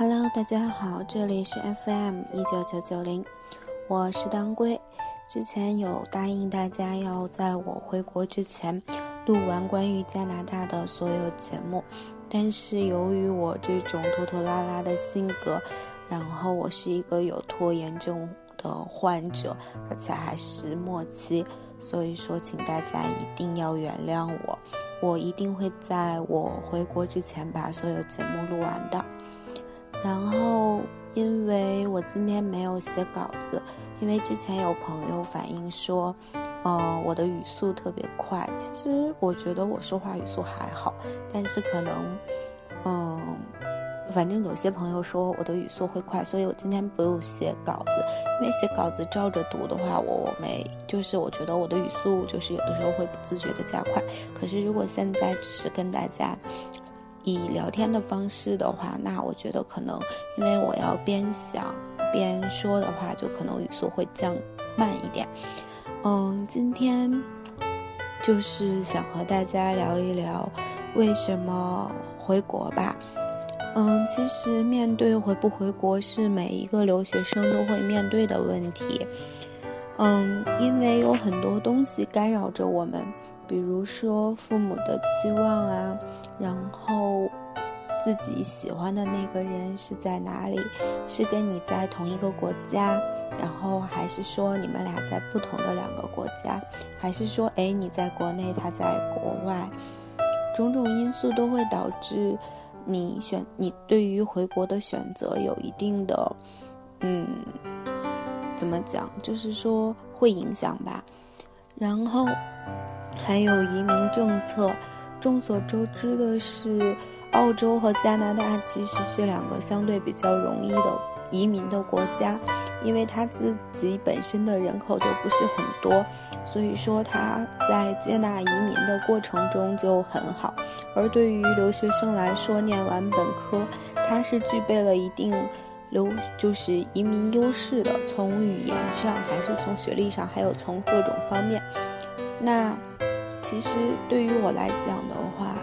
Hello，大家好，这里是 FM 一九九九零，我是当归。之前有答应大家要在我回国之前录完关于加拿大的所有节目，但是由于我这种拖拖拉拉的性格，然后我是一个有拖延症的患者，而且还是末期，所以说请大家一定要原谅我，我一定会在我回国之前把所有节目录完的。然后，因为我今天没有写稿子，因为之前有朋友反映说，呃，我的语速特别快。其实我觉得我说话语速还好，但是可能，嗯，反正有些朋友说我的语速会快，所以我今天不用写稿子。因为写稿子照着读的话，我没就是我觉得我的语速就是有的时候会不自觉的加快。可是如果现在只是跟大家。以聊天的方式的话，那我觉得可能因为我要边想边说的话，就可能语速会降慢一点。嗯，今天就是想和大家聊一聊为什么回国吧。嗯，其实面对回不回国是每一个留学生都会面对的问题。嗯，因为有很多东西干扰着我们，比如说父母的期望啊。然后，自己喜欢的那个人是在哪里？是跟你在同一个国家，然后还是说你们俩在不同的两个国家？还是说，哎，你在国内，他在国外？种种因素都会导致你选你对于回国的选择有一定的，嗯，怎么讲？就是说会影响吧。然后还有移民政策。众所周知的是，澳洲和加拿大其实是两个相对比较容易的移民的国家，因为它自己本身的人口就不是很多，所以说它在接纳移民的过程中就很好。而对于留学生来说，念完本科，它是具备了一定留就是移民优势的，从语言上，还是从学历上，还有从各种方面。那。其实对于我来讲的话，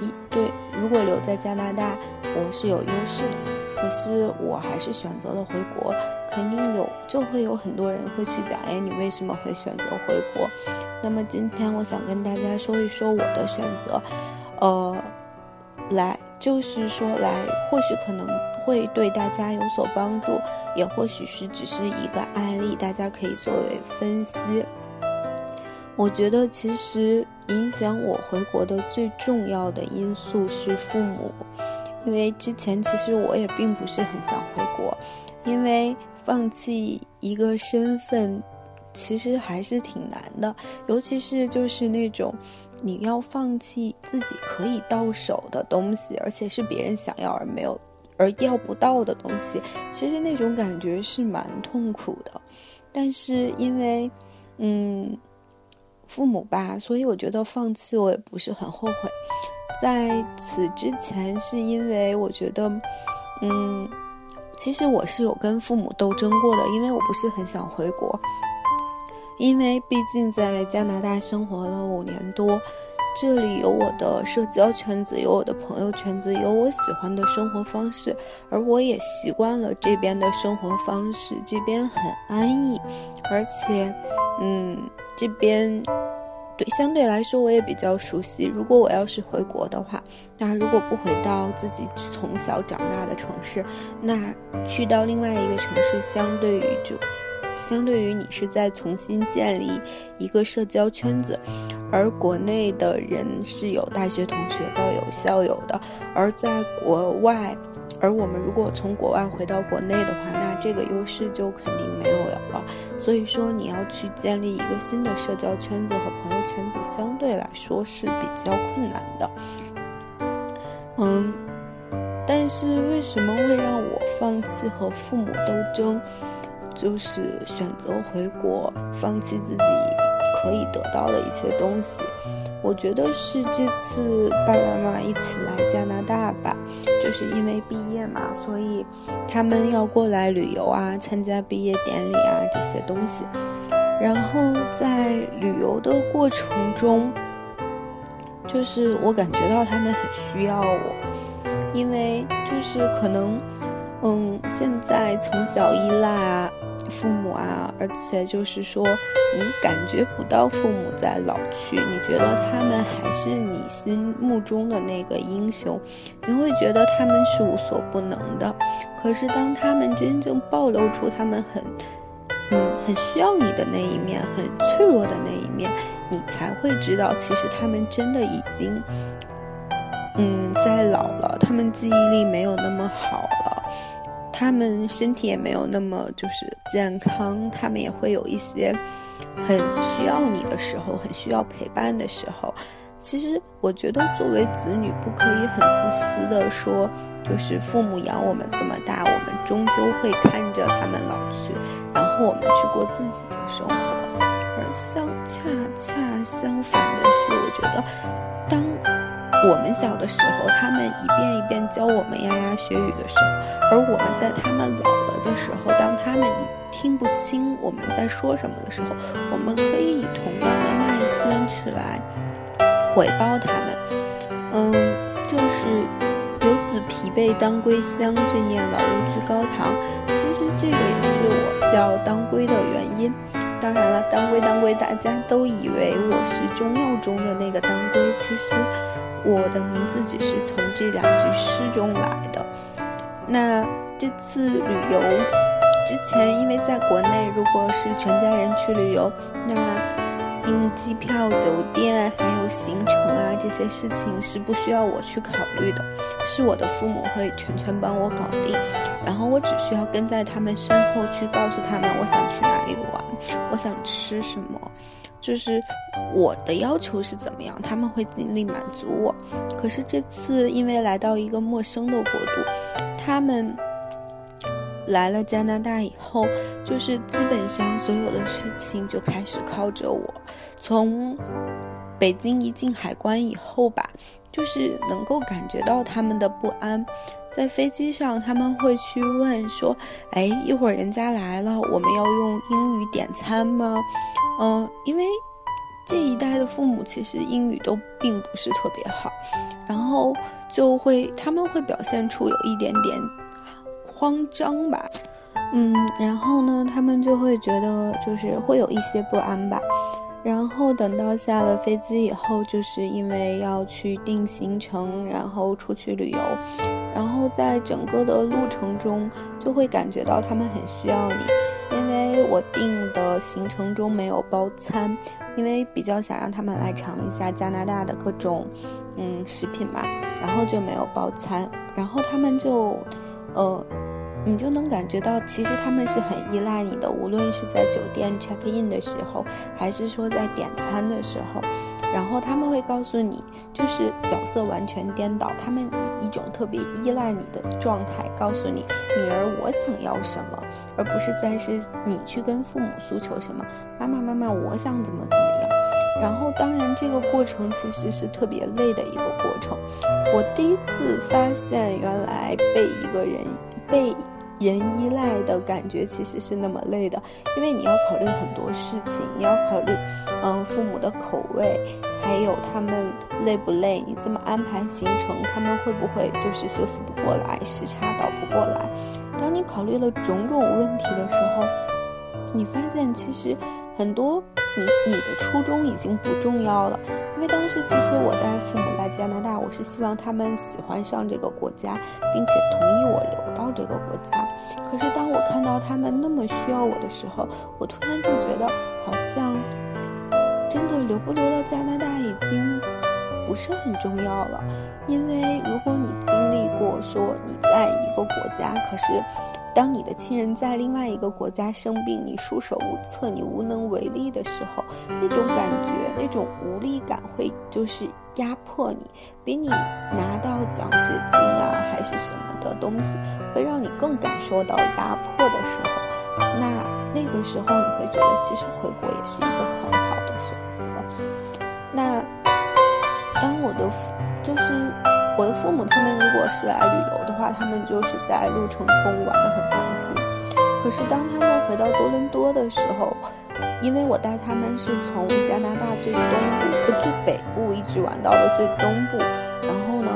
一对如果留在加拿大，我是有优势的。可是我还是选择了回国，肯定有就会有很多人会去讲，哎，你为什么会选择回国？那么今天我想跟大家说一说我的选择，呃，来就是说来，或许可能会对大家有所帮助，也或许是只是一个案例，大家可以作为分析。我觉得其实影响我回国的最重要的因素是父母，因为之前其实我也并不是很想回国，因为放弃一个身份，其实还是挺难的，尤其是就是那种你要放弃自己可以到手的东西，而且是别人想要而没有而要不到的东西，其实那种感觉是蛮痛苦的，但是因为，嗯。父母吧，所以我觉得放弃我也不是很后悔。在此之前，是因为我觉得，嗯，其实我是有跟父母斗争过的，因为我不是很想回国，因为毕竟在加拿大生活了五年多，这里有我的社交圈子，有我的朋友圈子，有我喜欢的生活方式，而我也习惯了这边的生活方式，这边很安逸，而且，嗯。这边对相对来说我也比较熟悉。如果我要是回国的话，那如果不回到自己从小长大的城市，那去到另外一个城市，相对于就相对于你是在重新建立一个社交圈子，而国内的人是有大学同学的，有校友的，而在国外。而我们如果从国外回到国内的话，那这个优势就肯定没有了。所以说，你要去建立一个新的社交圈子和朋友圈子，相对来说是比较困难的。嗯，但是为什么会让我放弃和父母斗争，就是选择回国，放弃自己可以得到的一些东西？我觉得是这次爸爸妈妈一起来加拿大吧，就是因为毕业嘛，所以他们要过来旅游啊，参加毕业典礼啊这些东西。然后在旅游的过程中，就是我感觉到他们很需要我，因为就是可能嗯，现在从小依赖啊父母啊，而且就是说你感觉不到父母在老去，你觉得他们还是你心目中的那个英雄，你会觉得他们是无所不能的。可是当他们真正暴露出他们很，嗯，很需要你的那一面，很脆弱的那一面，你才会知道，其实他们真的已经，嗯，在老了，他们记忆力没有那么好，他们身体也没有那么就是健康，他们也会有一些很需要你的时候，很需要陪伴的时候。其实，我觉得作为子女，不可以很自私的说。就是父母养我们这么大，我们终究会看着他们老去，然后我们去过自己的生活。而相恰恰相反的是，我觉得，我们小的时候，他们一遍一遍教我们牙牙学语的时候，而我们在他们老了的时候，当他们已听不清我们在说什么的时候，我们可以以同样的耐心去来回报他们。嗯，就是游子。疲惫当归香，罪念老屋居高堂。其实这个也是我叫当归的原因。当然了，当归当归，大家都以为我是中药中的那个当归。其实我的名字只是从这两句诗中来的。那这次旅游之前，因为在国内，如果是全家人去旅游，那。订机票、酒店还有行程啊，这些事情是不需要我去考虑的，是我的父母会全权帮我搞定。然后我只需要跟在他们身后去告诉他们我想去哪里玩，我想吃什么，就是我的要求是怎么样，他们会尽力满足我。可是这次因为来到一个陌生的国度，他们。来了加拿大以后，就是基本上所有的事情就开始靠着我。从北京一进海关以后吧，就是能够感觉到他们的不安。在飞机上，他们会去问说：“哎，一会儿人家来了，我们要用英语点餐吗？”嗯，因为这一代的父母其实英语都并不是特别好，然后就会他们会表现出有一点点。慌张吧，嗯，然后呢，他们就会觉得就是会有一些不安吧，然后等到下了飞机以后，就是因为要去定行程，然后出去旅游，然后在整个的路程中就会感觉到他们很需要你，因为我定的行程中没有包餐，因为比较想让他们来尝一下加拿大的各种嗯食品嘛，然后就没有包餐，然后他们就呃。你就能感觉到，其实他们是很依赖你的，无论是在酒店 check in 的时候，还是说在点餐的时候，然后他们会告诉你，就是角色完全颠倒，他们以一种特别依赖你的状态告诉你，女儿我想要什么，而不是在是你去跟父母诉求什么，妈妈妈妈我想怎么怎么样。然后当然这个过程其实是特别累的一个过程，我第一次发现原来被一个人被。人依赖的感觉其实是那么累的，因为你要考虑很多事情，你要考虑，嗯，父母的口味，还有他们累不累，你这么安排行程，他们会不会就是休息不过来，时差倒不过来？当你考虑了种种问题的时候，你发现其实很多。你你的初衷已经不重要了，因为当时其实我带父母来加拿大，我是希望他们喜欢上这个国家，并且同意我留到这个国家。可是当我看到他们那么需要我的时候，我突然就觉得好像真的留不留到加拿大已经不是很重要了。因为如果你经历过说你在一个国家，可是。当你的亲人在另外一个国家生病，你束手无策，你无能为力的时候，那种感觉，那种无力感会就是压迫你，比你拿到奖学金啊还是什么的东西，会让你更感受到压迫的时候，那那个时候你会觉得其实回国也是一个很好的选择。那当我的就是。我的父母他们如果是来旅游的话，他们就是在路程中玩得很开心。可是当他们回到多伦多的时候，因为我带他们是从加拿大最东部、最北部一直玩到了最东部，然后呢，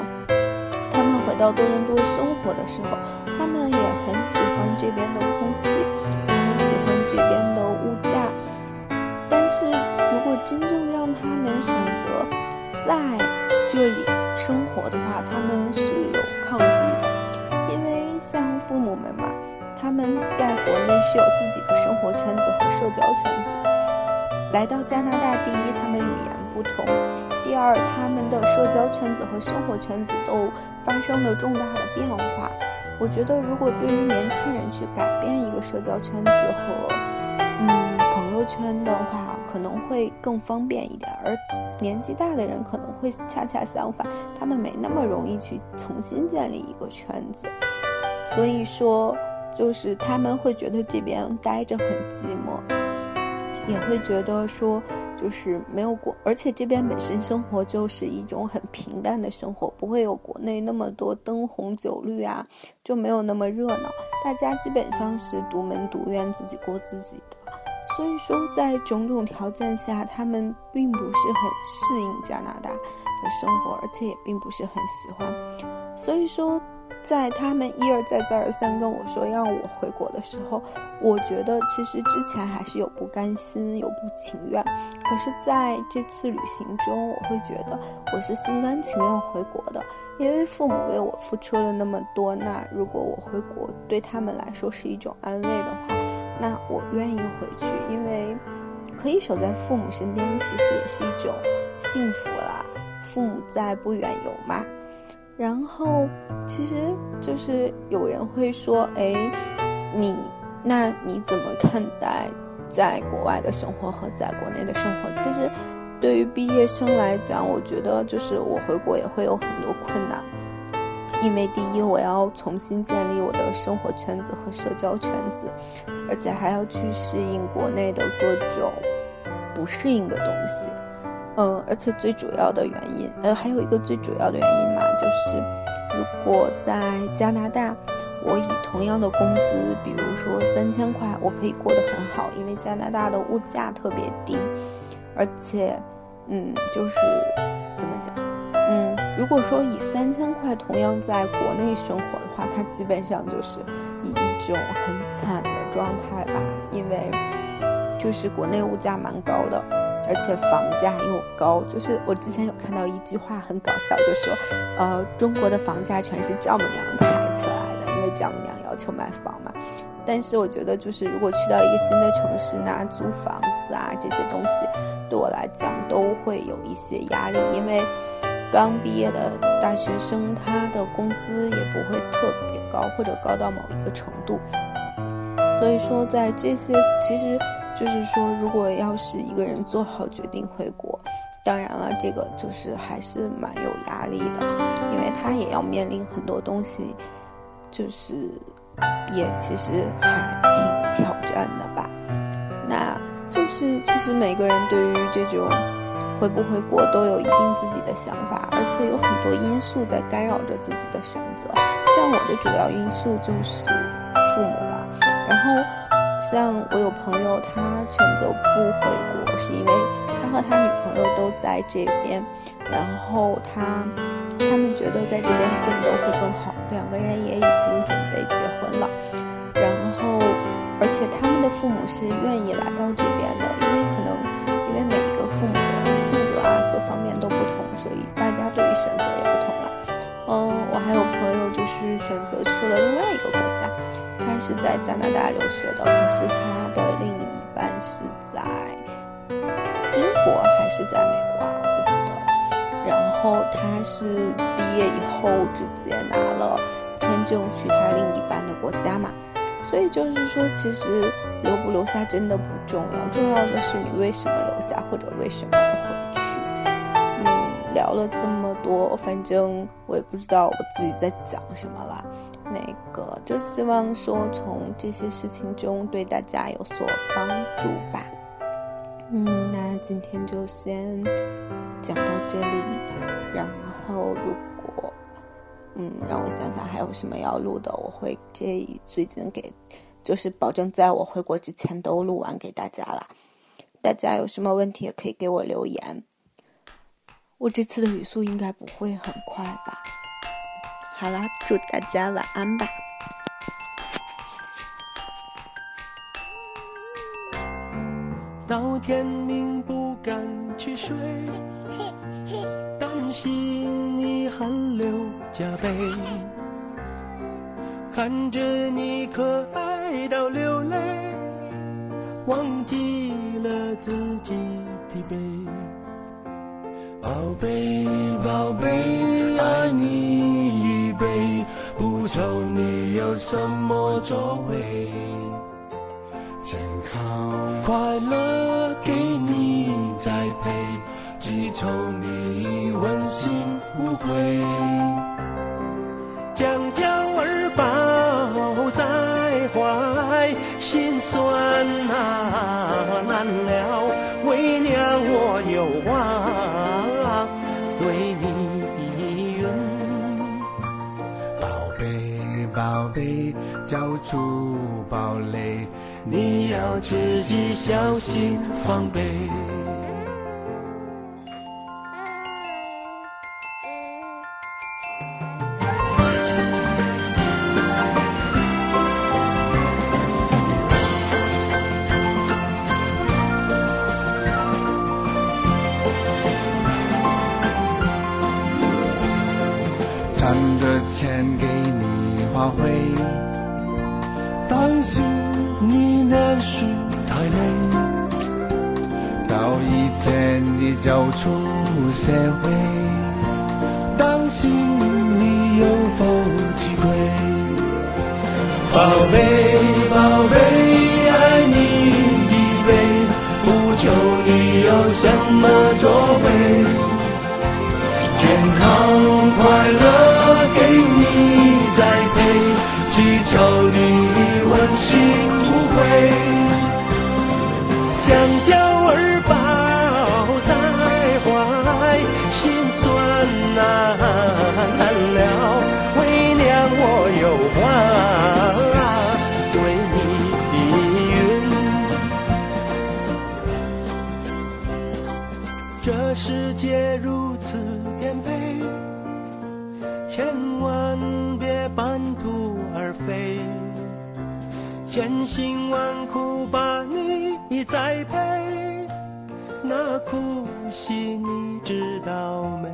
他们回到多伦多生活的时候，他们也很喜欢这边的空气，也很喜欢这边的物价。但是如果真正让他们选择在这里生活的话，他们是有抗拒的，因为像父母们嘛，他们在国内是有自己的生活圈子和社交圈子的，来到加拿大，第一，他们语言不同。第二，他们的社交圈子和生活圈子都发生了重大的变化。我觉得，如果对于年轻人去改变一个社交圈子和嗯朋友圈的话，可能会更方便一点。而年纪大的人可能会恰恰相反，他们没那么容易去重新建立一个圈子。所以说，就是他们会觉得这边待着很寂寞，也会觉得说。就是没有国，而且这边本身生活就是一种很平淡的生活，不会有国内那么多灯红酒绿啊，就没有那么热闹。大家基本上是独门独院，自己过自己的。所以说，在种种条件下，他们并不是很适应加拿大的生活，而且也并不是很喜欢。所以说。在他们一而再再而三跟我说让我回国的时候，我觉得其实之前还是有不甘心，有不情愿。可是在这次旅行中，我会觉得我是心甘情愿回国的，因为父母为我付出了那么多。那如果我回国对他们来说是一种安慰的话，那我愿意回去，因为可以守在父母身边，其实也是一种幸福啦。父母在，不远游嘛。然后，其实就是有人会说：“哎，你那你怎么看待在国外的生活和在国内的生活？”其实，对于毕业生来讲，我觉得就是我回国也会有很多困难，因为第一，我要重新建立我的生活圈子和社交圈子，而且还要去适应国内的各种不适应的东西。嗯，而且最主要的原因，呃，还有一个最主要的原因嘛，就是如果在加拿大，我以同样的工资，比如说三千块，我可以过得很好，因为加拿大的物价特别低，而且，嗯，就是怎么讲，嗯，如果说以三千块同样在国内生活的话，它基本上就是以一种很惨的状态吧，因为就是国内物价蛮高的。而且房价又高，就是我之前有看到一句话很搞笑，就说，呃，中国的房价全是丈母娘抬起来的，因为丈母娘要求买房嘛。但是我觉得，就是如果去到一个新的城市，那租房子啊这些东西，对我来讲都会有一些压力，因为刚毕业的大学生，他的工资也不会特别高，或者高到某一个程度。所以说，在这些其实。就是说，如果要是一个人做好决定回国，当然了，这个就是还是蛮有压力的，因为他也要面临很多东西，就是也其实还挺挑战的吧。那就是其实每个人对于这种回不回国都有一定自己的想法，而且有很多因素在干扰着自己的选择。像我的主要因素就是父母了，然后。像我有朋友，他选择不回国，是因为他和他女朋友都在这边，然后他他们觉得在这边奋斗会更好，两个人也已经准备结婚了，然后而且他们的父母是愿意来到这边的，因为可能性格啊各方面都不同，所以大家对于选择也不同了。嗯，我还有朋友就是选择去了另外一个国家。他是在加拿大留学的，可是他的另一半是在英国还是在美国啊？我不记得了。然后他是毕业以后直接拿了签证去他另一半的国家嘛。所以就是说，其实留不留下真的不重要，重要的是你为什么留下或者为什么。聊了这么多，反正我也不知道我自己在讲什么了。那个就希望说从这些事情中对大家有所帮助吧。嗯，那今天就先讲到这里。然后如果嗯让我想想还有什么要录的，我会这最近给就是保证在我回国之前都录完给大家了。大家有什么问题也可以给我留言。我这次的语速应该不会很快吧？好啦，祝大家晚安吧。到天明不敢去睡，担心你汗流浃背，看着你可爱到流泪，忘记了自己的悲。宝贝，宝贝，爱你一杯，不愁你有什么作为。健康快乐给你栽培，只求你问心无愧。将娇儿抱在怀，心酸啊难了，贝，宝贝，交出堡垒。你要自己小心防备。出社会，这世界如此颠沛，千万别半途而废。千辛万苦把你栽培，那苦心你知道没？